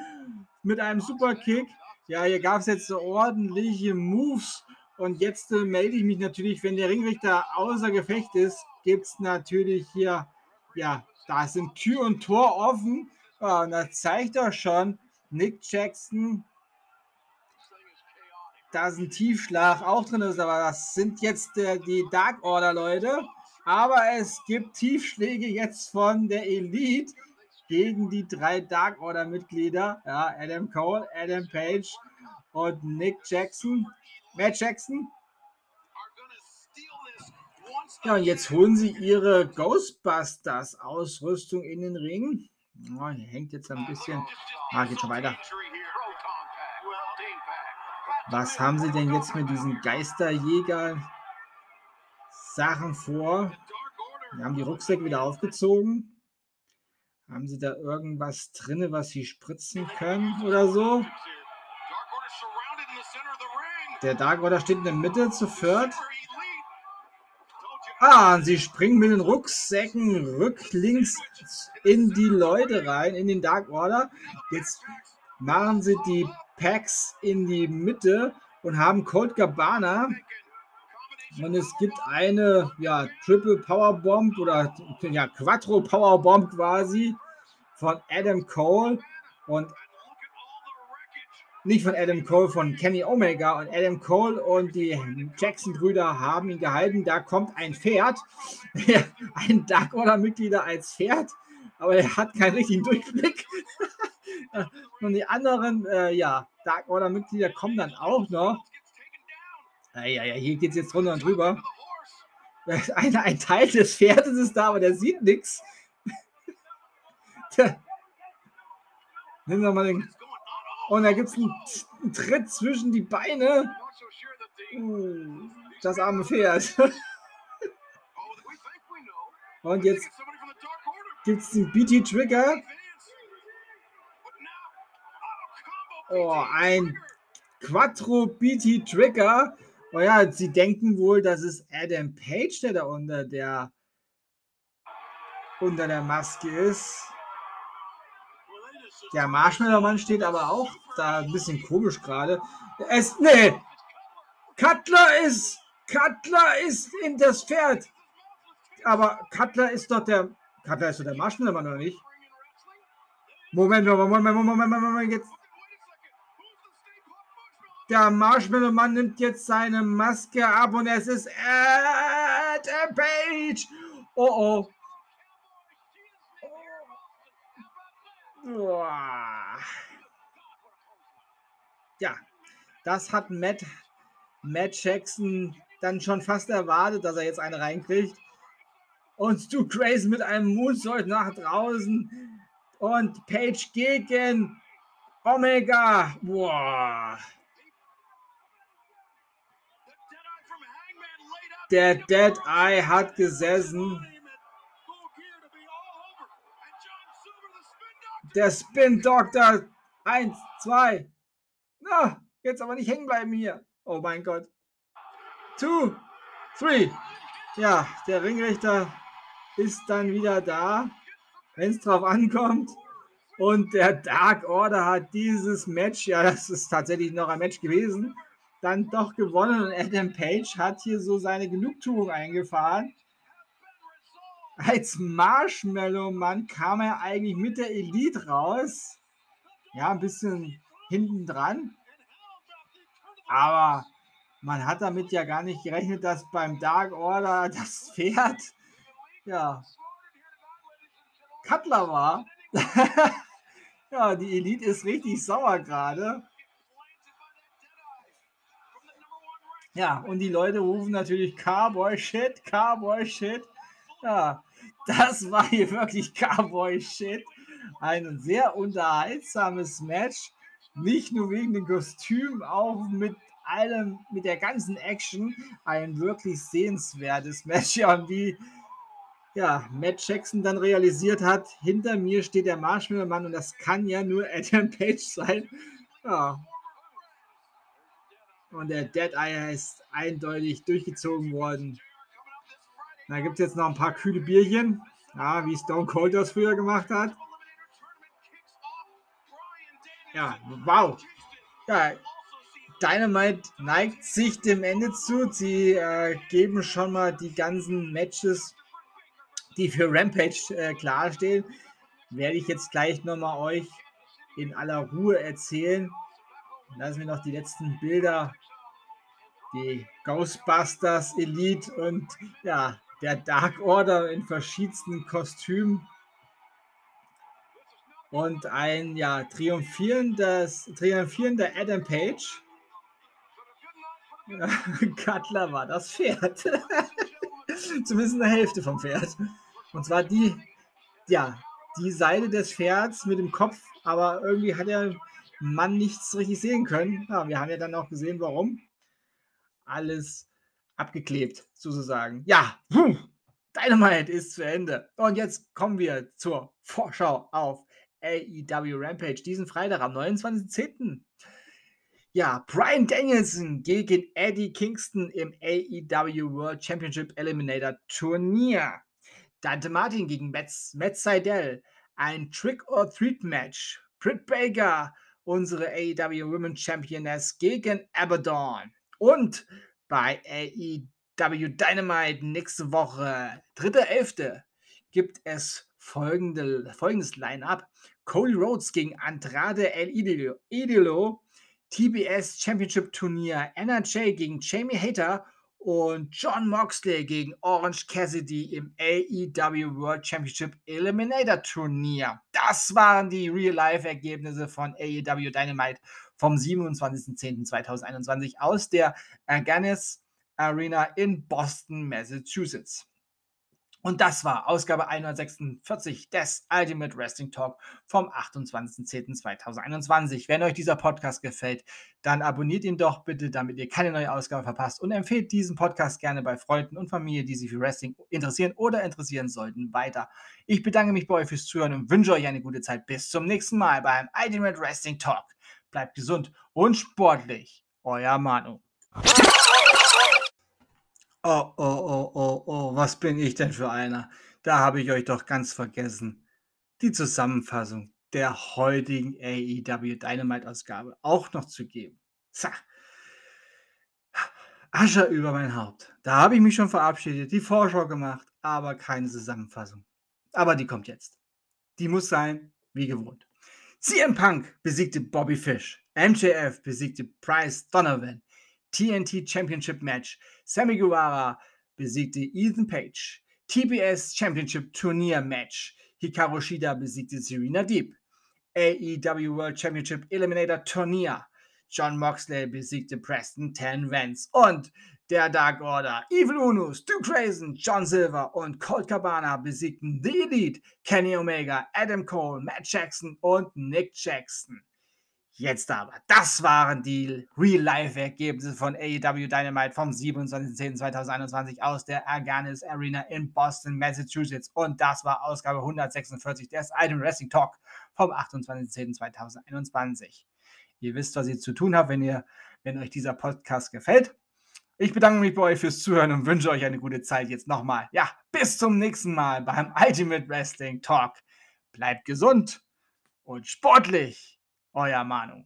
mit einem Superkick. Ja, hier gab es jetzt so ordentliche Moves. Und jetzt äh, melde ich mich natürlich, wenn der Ringrichter außer Gefecht ist, gibt es natürlich hier, ja, da sind Tür und Tor offen. Ja, und da zeigt er schon Nick Jackson, da ist ein Tiefschlag auch drin ist, aber das sind jetzt äh, die Dark Order Leute. Aber es gibt Tiefschläge jetzt von der Elite gegen die drei Dark Order Mitglieder. Ja, Adam Cole, Adam Page und Nick Jackson. Matt Jackson. Ja, und jetzt holen sie ihre Ghostbusters Ausrüstung in den Ring. Oh, hier hängt jetzt ein bisschen. Ah, geht schon weiter. Was haben sie denn jetzt mit diesen Geisterjägern? Sachen vor. Wir haben die Rucksäcke wieder aufgezogen. Haben sie da irgendwas drin, was sie spritzen können oder so? Der Dark Order steht in der Mitte zu viert. Ah, und sie springen mit den Rucksäcken rücklinks in die Leute rein, in den Dark Order. Jetzt machen sie die Packs in die Mitte und haben Cold Cabana und es gibt eine ja, Triple Powerbomb oder ja, Quattro Powerbomb quasi von Adam Cole und nicht von Adam Cole, von Kenny Omega und Adam Cole und die Jackson-Brüder haben ihn gehalten. Da kommt ein Pferd, ein Dark Order-Mitglieder als Pferd, aber er hat keinen richtigen Durchblick. und die anderen, äh, ja, Dark Order-Mitglieder kommen dann auch noch. Ja, ja, hier geht es jetzt runter und drüber. Ein, ein Teil des Pferdes ist da, aber der sieht nichts. Nimm doch mal den. Und da gibt es einen, einen, Tritt zwischen die Beine. Uh, das arme Pferd. Und jetzt gibt es den BT-Trigger. Oh, ein Quattro BT-Trigger. Oh ja, sie denken wohl, das ist Adam Page, der da unter der unter der Maske ist. Der Marshmallow-Mann steht aber auch da ein bisschen komisch gerade. Es, nee, Cutler ist, Cutler ist in das Pferd. Aber Cutler ist doch der, Cutler ist doch der Marshmallow-Mann, oder nicht? Moment, Moment, Moment, Moment, Moment, Moment, jetzt, der Marshmallow-Mann nimmt jetzt seine Maske ab und es ist Adam Page. Oh oh. Ja, das hat Matt, Matt Jackson dann schon fast erwartet, dass er jetzt eine reinkriegt. Und Stu Grayson mit einem Moonsault nach draußen. Und Page gegen Omega. Boah. Der Dead Eye hat gesessen. Der Spin Doctor. Eins, zwei. Na, jetzt aber nicht hängen bleiben hier. Oh mein Gott. Two, three. Ja, der Ringrichter ist dann wieder da, wenn es drauf ankommt. Und der Dark Order hat dieses Match, ja, das ist tatsächlich noch ein Match gewesen, dann doch gewonnen. Und Adam Page hat hier so seine Genugtuung eingefahren. Als Marshmallow-Mann kam er eigentlich mit der Elite raus. Ja, ein bisschen hinten dran. Aber man hat damit ja gar nicht gerechnet, dass beim Dark Order das Pferd, ja, Cutler war. ja, die Elite ist richtig sauer gerade. Ja, und die Leute rufen natürlich Cowboy Shit, Cowboy Shit. Ja, das war hier wirklich Cowboy Shit. Ein sehr unterhaltsames Match. Nicht nur wegen dem Kostüm, auch mit allem, mit der ganzen Action. Ein wirklich sehenswertes Match. Ja, und wie ja, Matt Jackson dann realisiert hat, hinter mir steht der Marshmallow-Mann und das kann ja nur Adam Page sein. Ja. Und der Dead Eye ist eindeutig durchgezogen worden. Da gibt es jetzt noch ein paar kühle Bierchen, ja, wie Stone Cold das früher gemacht hat. Ja, wow. Ja, Dynamite neigt sich dem Ende zu. Sie äh, geben schon mal die ganzen Matches die für Rampage äh, klarstehen, werde ich jetzt gleich nochmal euch in aller Ruhe erzählen. Lassen wir noch die letzten Bilder, die Ghostbusters Elite und ja, der Dark Order in verschiedensten Kostümen. Und ein ja, triumphierendes, triumphierender Adam Page. Cutler war das Pferd. Zumindest eine Hälfte vom Pferd. Und zwar die, ja, die Seite des Pferds mit dem Kopf, aber irgendwie hat der Mann nichts richtig sehen können. Ja, wir haben ja dann auch gesehen, warum. Alles abgeklebt, sozusagen. Ja, puh, Dynamite ist zu Ende. Und jetzt kommen wir zur Vorschau auf AEW Rampage diesen Freitag am 29.10. Ja, Brian Danielson gegen Eddie Kingston im AEW World Championship Eliminator Turnier. Dante Martin gegen Matt, Matt Seidel. Ein Trick-or-Treat-Match. Britt Baker, unsere AEW Women Championess, gegen Abaddon. Und bei AEW Dynamite nächste Woche, 3.11., gibt es folgende, folgendes Line-Up. Cody Rhodes gegen Andrade El Idolo, Idolo TBS Championship Turnier, NRJ gegen Jamie Hater und John Moxley gegen Orange Cassidy im AEW World Championship Eliminator Turnier. Das waren die Real-Life-Ergebnisse von AEW Dynamite vom 27.10.2021 aus der Aganis Arena in Boston, Massachusetts. Und das war Ausgabe 146 des Ultimate Wrestling Talk vom 28.10.2021. Wenn euch dieser Podcast gefällt, dann abonniert ihn doch bitte, damit ihr keine neue Ausgabe verpasst und empfehlt diesen Podcast gerne bei Freunden und Familie, die sich für Wrestling interessieren oder interessieren sollten, weiter. Ich bedanke mich bei euch fürs Zuhören und wünsche euch eine gute Zeit. Bis zum nächsten Mal beim Ultimate Wrestling Talk. Bleibt gesund und sportlich. Euer Manu. Oh, oh, oh, oh, oh, was bin ich denn für einer? Da habe ich euch doch ganz vergessen. Die Zusammenfassung der heutigen AEW Dynamite-Ausgabe auch noch zu geben. Zack. Asche über mein Haupt. Da habe ich mich schon verabschiedet, die Vorschau gemacht, aber keine Zusammenfassung. Aber die kommt jetzt. Die muss sein, wie gewohnt. CM Punk besiegte Bobby Fish. MJF besiegte Bryce Donovan. TNT Championship Match. Sammy Guevara besiegte Ethan Page. TBS Championship Turnier Match. Hikaru Shida besiegte Serena Deep. AEW World Championship Eliminator Turnier. John Moxley besiegte Preston Ten Vance. Und der Dark Order, Evil Unus, Stu Grayson, John Silver und Colt Cabana besiegten The Elite, Kenny Omega, Adam Cole, Matt Jackson und Nick Jackson. Jetzt aber, das waren die Real-Life-Ergebnisse von AEW Dynamite vom 27.10.2021 aus der Arganis Arena in Boston, Massachusetts. Und das war Ausgabe 146 des Item Wrestling Talk vom 28.10.2021. Ihr wisst, was ihr zu tun habt, wenn, ihr, wenn euch dieser Podcast gefällt. Ich bedanke mich bei euch fürs Zuhören und wünsche euch eine gute Zeit jetzt nochmal. Ja, bis zum nächsten Mal beim Ultimate Wrestling Talk. Bleibt gesund und sportlich. Euer Manu.